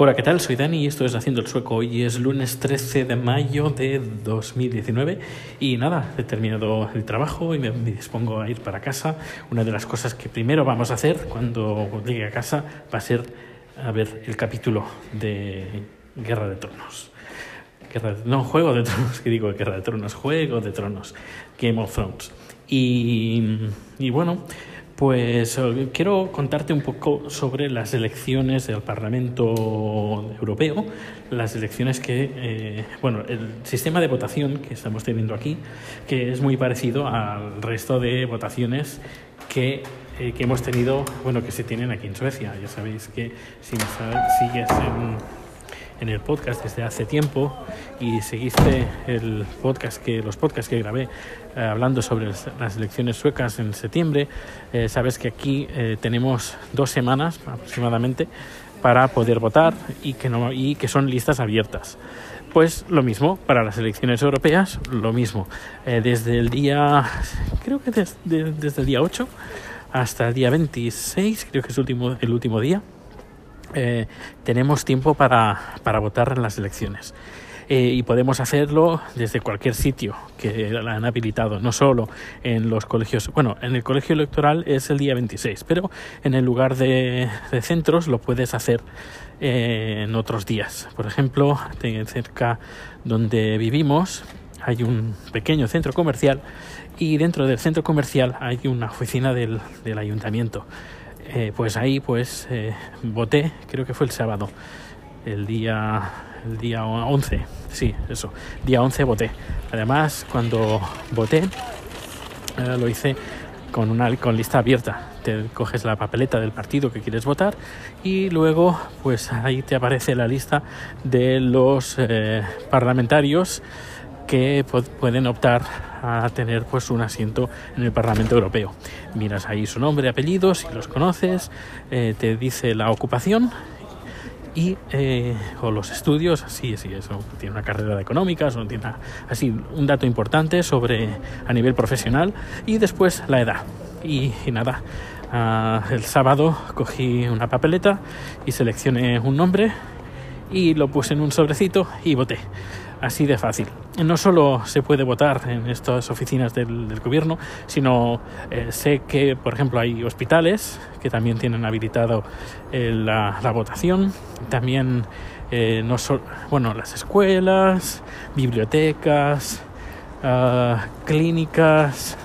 Hola, ¿qué tal? Soy Dani y esto es Haciendo el Sueco. Hoy es lunes 13 de mayo de 2019 y nada, he terminado el trabajo y me, dispongo a ir para casa. Una de las cosas que primero vamos a hacer cuando llegue a casa va a ser a ver el capítulo de Guerra de Tronos. no, Juego de Tronos, que digo Guerra de Tronos, Juego de Tronos, Game of Thrones. Y, y bueno, pues eh, quiero contarte un poco sobre las elecciones del Parlamento Europeo, las elecciones que, eh, bueno, el sistema de votación que estamos teniendo aquí, que es muy parecido al resto de votaciones que, eh, que hemos tenido, bueno, que se tienen aquí en Suecia. Ya sabéis que si sigues en en el podcast desde hace tiempo y seguiste el podcast que, los podcasts que grabé eh, hablando sobre las elecciones suecas en septiembre, eh, sabes que aquí eh, tenemos dos semanas aproximadamente para poder votar y que, no, y que son listas abiertas. Pues lo mismo para las elecciones europeas, lo mismo. desde el día, creo que desde el día 8 hasta el día 26, creo que es último, el último día, eh, tenemos tiempo para, para, votar en las elecciones. Eh, y podemos hacerlo desde cualquier sitio que la han habilitado, no solo en los colegios. Bueno, en el colegio electoral es el día 26, pero en el lugar de, centros lo puedes hacer eh, en otros días. Por ejemplo, cerca donde vivimos hay un pequeño centro comercial y dentro del centro comercial hay una oficina del, del ayuntamiento. Eh, pues ahí pues eh, voté, creo que fue el sábado, el día, el día 11, sí, eso, día 11 voté. Además, cuando voté, eh, lo hice con una con lista abierta. Te coges la papeleta del partido que quieres votar y luego pues ahí te aparece la lista de los parlamentarios que pueden optar a tener pues un asiento en el Parlamento Europeo. Miras ahí su nombre, apellidos, si los conoces, eh, te dice la ocupación y eh, o los estudios, así, así, eso, tiene una carrera de económicas, o tiene así un dato importante sobre a nivel profesional y después la edad. Y, nada, ah, el sábado cogí una papeleta y seleccioné un nombre y lo puse en un sobrecito y voté así de fácil. No solo se puede votar en estas oficinas del, gobierno, sino eh, sé que, por ejemplo, hay hospitales que también tienen habilitado eh, la, votación, también eh, no bueno, las escuelas, bibliotecas, ah, clínicas,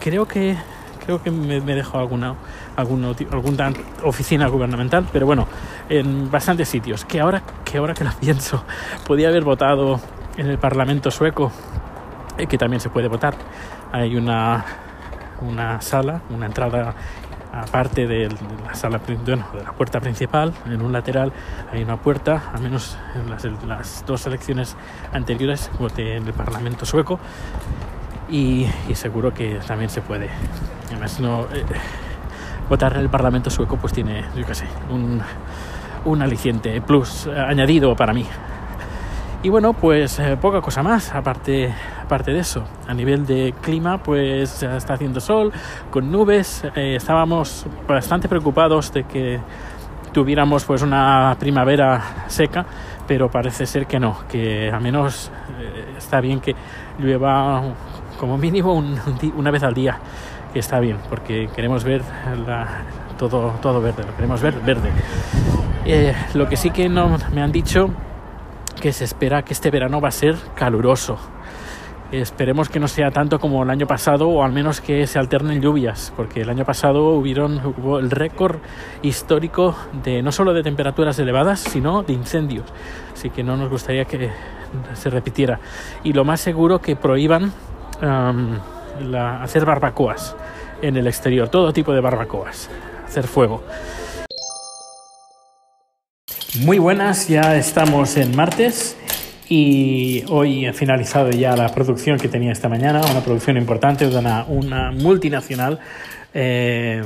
creo que creo que me, me dejo alguna alguna, alguna oficina gubernamental, pero bueno, en bastantes sitios. Que ahora que, ahora que lo pienso, podía haber votado en el Parlamento sueco, eh, que también se puede votar. Hay una, una sala, una entrada aparte de la sala bueno, de la puerta principal en un lateral hay una puerta al menos en las, las dos elecciones anteriores voté en el parlamento sueco y, seguro que también se puede además no eh, votar en el Parlamento sueco pues tiene, yo qué sé, un, un aliciente plus eh, añadido para mí. Y bueno, pues eh, poca cosa más, aparte, aparte de eso. A nivel de clima, pues está haciendo sol, con nubes. Eh, estábamos bastante preocupados de que tuviéramos pues una primavera seca, pero parece ser que no, que al menos está bien que llueva como mínimo una vez al día que está bien, porque queremos ver todo, todo verde, lo queremos ver verde. Eh, lo que sí que no me han dicho que se espera que este verano va a ser caluroso. Esperemos que no sea tanto como el año pasado o al menos que se alternen lluvias, porque el año pasado hubieron, hubo el récord histórico de no solo de temperaturas elevadas, sino de incendios. Así que no nos gustaría que se repitiera. Y lo más seguro que prohíban hacer barbacoas en el exterior, todo tipo de barbacoas, hacer fuego. Muy buenas, ya estamos en martes y hoy he finalizado ya la producción que tenía esta mañana, una producción importante de una, multinacional. Eh,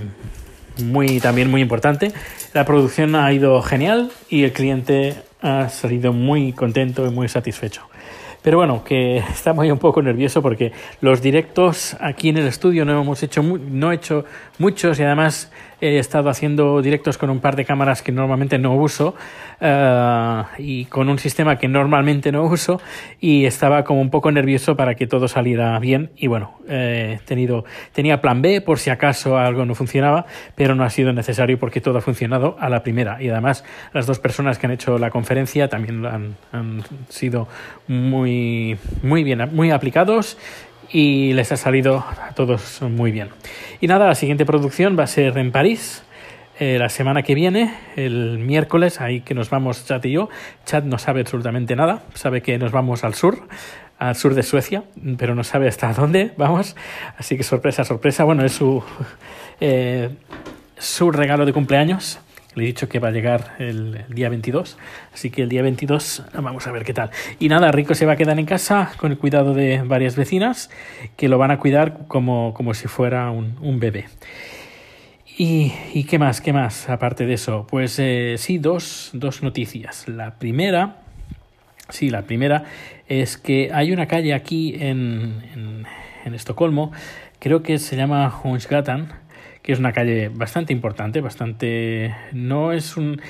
muy también muy importante. La producción ha ido genial y el cliente ha salido muy contento y muy satisfecho. Pero bueno, que estamos ahí un poco nervioso porque los directos aquí en el estudio no hemos hecho, no he hecho muchos y además he estado haciendo directos con un par de cámaras que normalmente no uso uh, y con un sistema que normalmente no uso y estaba como un poco nervioso para que todo saliera bien. Y bueno, eh, tenido, tenía plan B por si acaso algo no funcionaba, pero no ha sido necesario porque todo ha funcionado a la primera. Y además las dos personas que han hecho la conferencia también han, han sido muy, muy bien, muy aplicados y les ha salido a todos muy bien. Y nada, la siguiente producción va a ser en París. Eh, la semana que viene, el miércoles, ahí que nos vamos Chad y yo. Chad no sabe absolutamente nada, sabe que nos vamos al sur, al sur de Suecia, pero no sabe hasta dónde vamos. Así que sorpresa, sorpresa. Bueno, es su, eh, su regalo de cumpleaños. Le he dicho que va a llegar el, día 22, así que el día 22 vamos a ver qué tal. Y nada, Rico se va a quedar en casa con el cuidado de varias vecinas que lo van a cuidar como, como si fuera un, un bebé. Y, y, qué más, qué más, aparte de eso? Pues eh, sí, dos, dos noticias. La primera, sí, la primera es que hay una calle aquí en, en, en Estocolmo, creo que se llama Honsgatan, que es una calle bastante importante, bastante... no es un...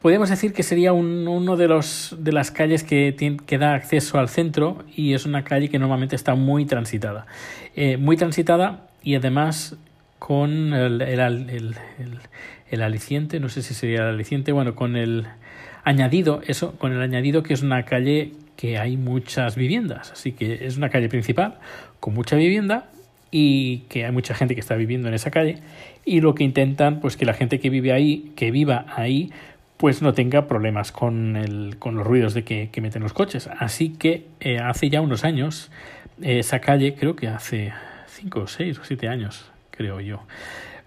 Podemos decir que sería un, uno de, los, de las calles que, que da acceso al centro y es una calle que normalmente está muy transitada. Eh, muy transitada y además con el, el, el, el, aliciente, no sé si sería el aliciente, bueno, con el añadido, eso, con el añadido que es una calle que hay muchas viviendas, así que es una calle principal con mucha vivienda y que hay mucha gente que está viviendo en esa calle y lo que intentan pues que la gente que vive ahí que viva ahí pues no tenga problemas con, el, con los ruidos de que, que meten los coches así que eh, hace ya unos años eh, esa calle creo que hace cinco o seis o siete años creo yo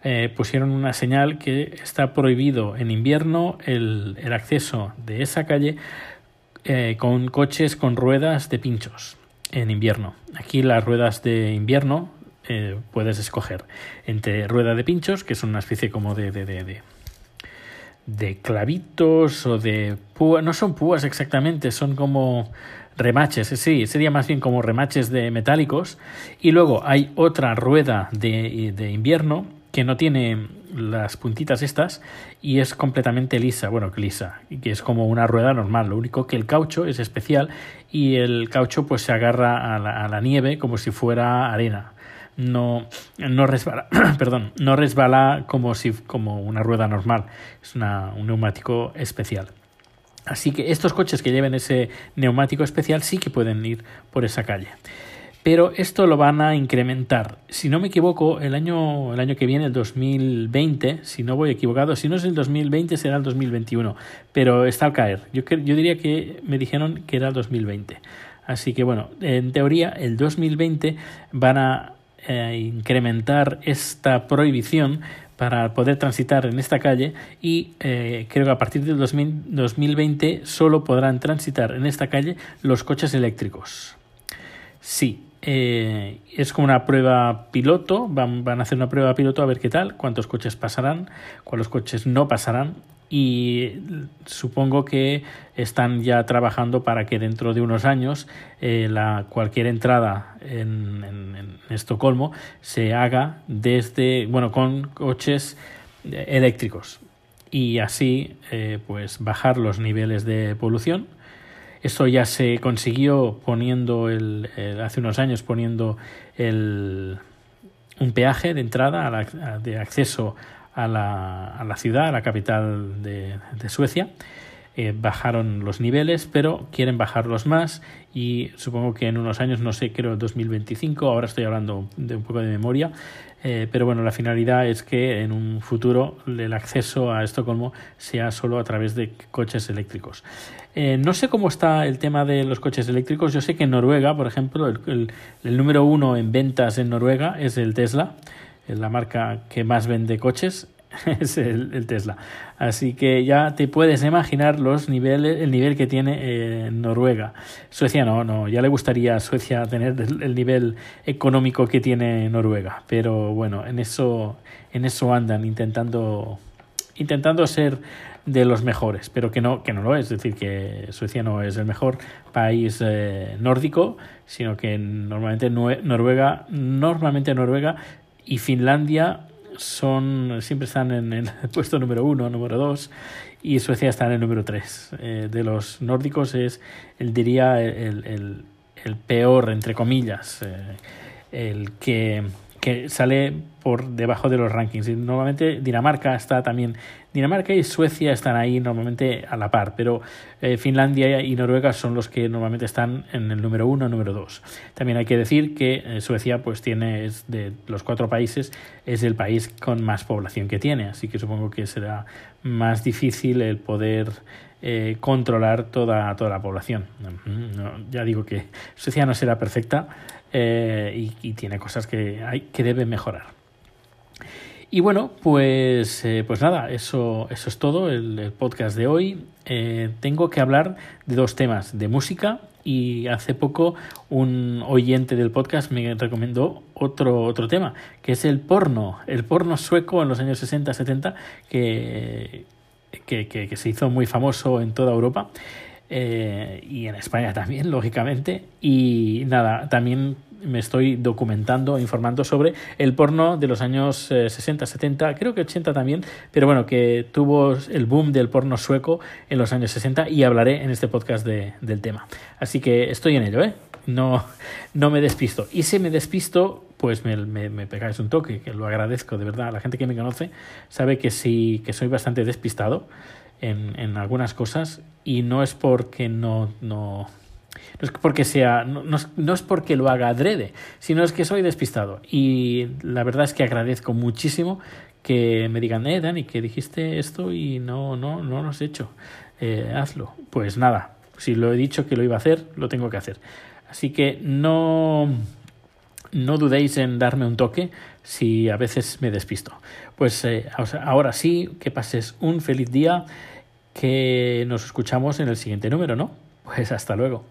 eh, pusieron una señal que está prohibido en invierno el, el acceso de esa calle con coches con ruedas de pinchos en invierno. Aquí las ruedas de invierno eh, puedes escoger entre rueda de pinchos, que es una especie como de, de, de, de, clavitos o de púas, no son púas exactamente, son como remaches, sí, sería más bien como remaches de metálicos. Y luego hay otra rueda de, de invierno que no tiene las puntitas estas y es completamente lisa, bueno, lisa, que es como una rueda normal, lo único que el caucho es especial y el caucho pues se agarra a la, a la nieve como si fuera arena no, no resbala, perdón, no resbala como si como una rueda normal, es una, un neumático especial. Así que estos coches que lleven ese neumático especial sí que pueden ir por esa calle. Pero esto lo van a incrementar. Si no me equivoco, el año, el año que viene, el 2020, si no voy equivocado, si no es el 2020 será el 2021, pero está al caer. Yo, yo diría que me dijeron que era el 2020. Así que bueno, en teoría el 2020 van a eh, incrementar esta prohibición para poder transitar en esta calle y eh, creo que a partir del 2000, 2020 solo podrán transitar en esta calle los coches eléctricos. Sí, eh, es como una prueba piloto, van, van, a hacer una prueba piloto a ver qué tal, cuántos coches pasarán, cuántos coches no pasarán y supongo que están ya trabajando para que dentro de unos años eh, la, cualquier entrada en, Estocolmo se haga desde, bueno, con coches eléctricos y así eh, pues bajar los niveles de polución. Eso ya se consiguió poniendo el, el hace unos años poniendo el, un peaje de entrada a la, de acceso a la, a la ciudad, a la capital de, de Suecia. Eh, bajaron los niveles, pero quieren bajarlos más y supongo que en unos años, no sé, creo 2025, ahora estoy hablando de un poco de memoria, eh, pero bueno, la finalidad es que en un futuro el acceso a Estocolmo sea solo a través de coches eléctricos. Eh, no sé cómo está el tema de los coches eléctricos, yo sé que en Noruega, por ejemplo, el, número uno en ventas en Noruega es el Tesla la marca que más vende coches es el, el, Tesla. Así que ya te puedes imaginar los niveles, el nivel que tiene eh, Noruega. Suecia no, no, ya le gustaría a Suecia tener el, nivel económico que tiene Noruega. Pero bueno, en eso, en eso andan intentando, intentando ser de los mejores, pero que no, que no lo es. Es decir, que Suecia no es el mejor país eh, nórdico, sino que normalmente Noruega, normalmente Noruega y Finlandia son siempre están en el puesto número uno, número dos, y Suecia está en el número tres. Eh, de los nórdicos es, el, diría, el, el, el peor, entre comillas, eh, el que que sale por debajo de los rankings. Y normalmente Dinamarca está también. Dinamarca y Suecia están ahí normalmente a la par, pero eh, Finlandia y Noruega son los que normalmente están en el número uno, número dos. También hay que decir que eh, Suecia, pues tiene, es de los cuatro países, es el país con más población que tiene, así que supongo que será más difícil el poder eh, controlar toda, toda la población. ya digo que Suecia no será perfecta, eh, y, tiene cosas que, hay, que deben mejorar. Y bueno, pues, eh, pues nada, eso, eso es todo el, podcast de hoy. Tengo que hablar de dos temas, de música y hace poco un oyente del podcast me recomendó otro, otro tema, que es el porno, el porno sueco en los años 60-70 que, que, que, se hizo muy famoso en toda Europa. Eh, y en España también, lógicamente. Y nada, también me estoy documentando, informando sobre el porno de los años 60, eh, 70, creo que 80 también, pero bueno, que tuvo el boom del porno sueco en los años 60 y hablaré en este podcast de, del tema. Así que estoy en ello, ¿eh? No, no me despisto. Y si me despisto, pues me, me, me, pegáis un toque, que lo agradezco, de verdad. La gente que me conoce sabe que sí, que soy bastante despistado en, en algunas cosas y no es porque no, no, no es porque sea, no, no, es porque lo haga adrede, sino es que soy despistado. Y la verdad es que agradezco muchísimo que me digan, eh, Dani, que dijiste esto y no, no, no lo has hecho. Eh, hazlo. Pues nada, si lo he dicho que lo iba a hacer, lo tengo que hacer. Así que no, no dudéis en darme un toque si a veces me despisto. Pues eh, ahora sí, que pases un feliz día que nos escuchamos en el siguiente número, ¿no? Pues hasta luego.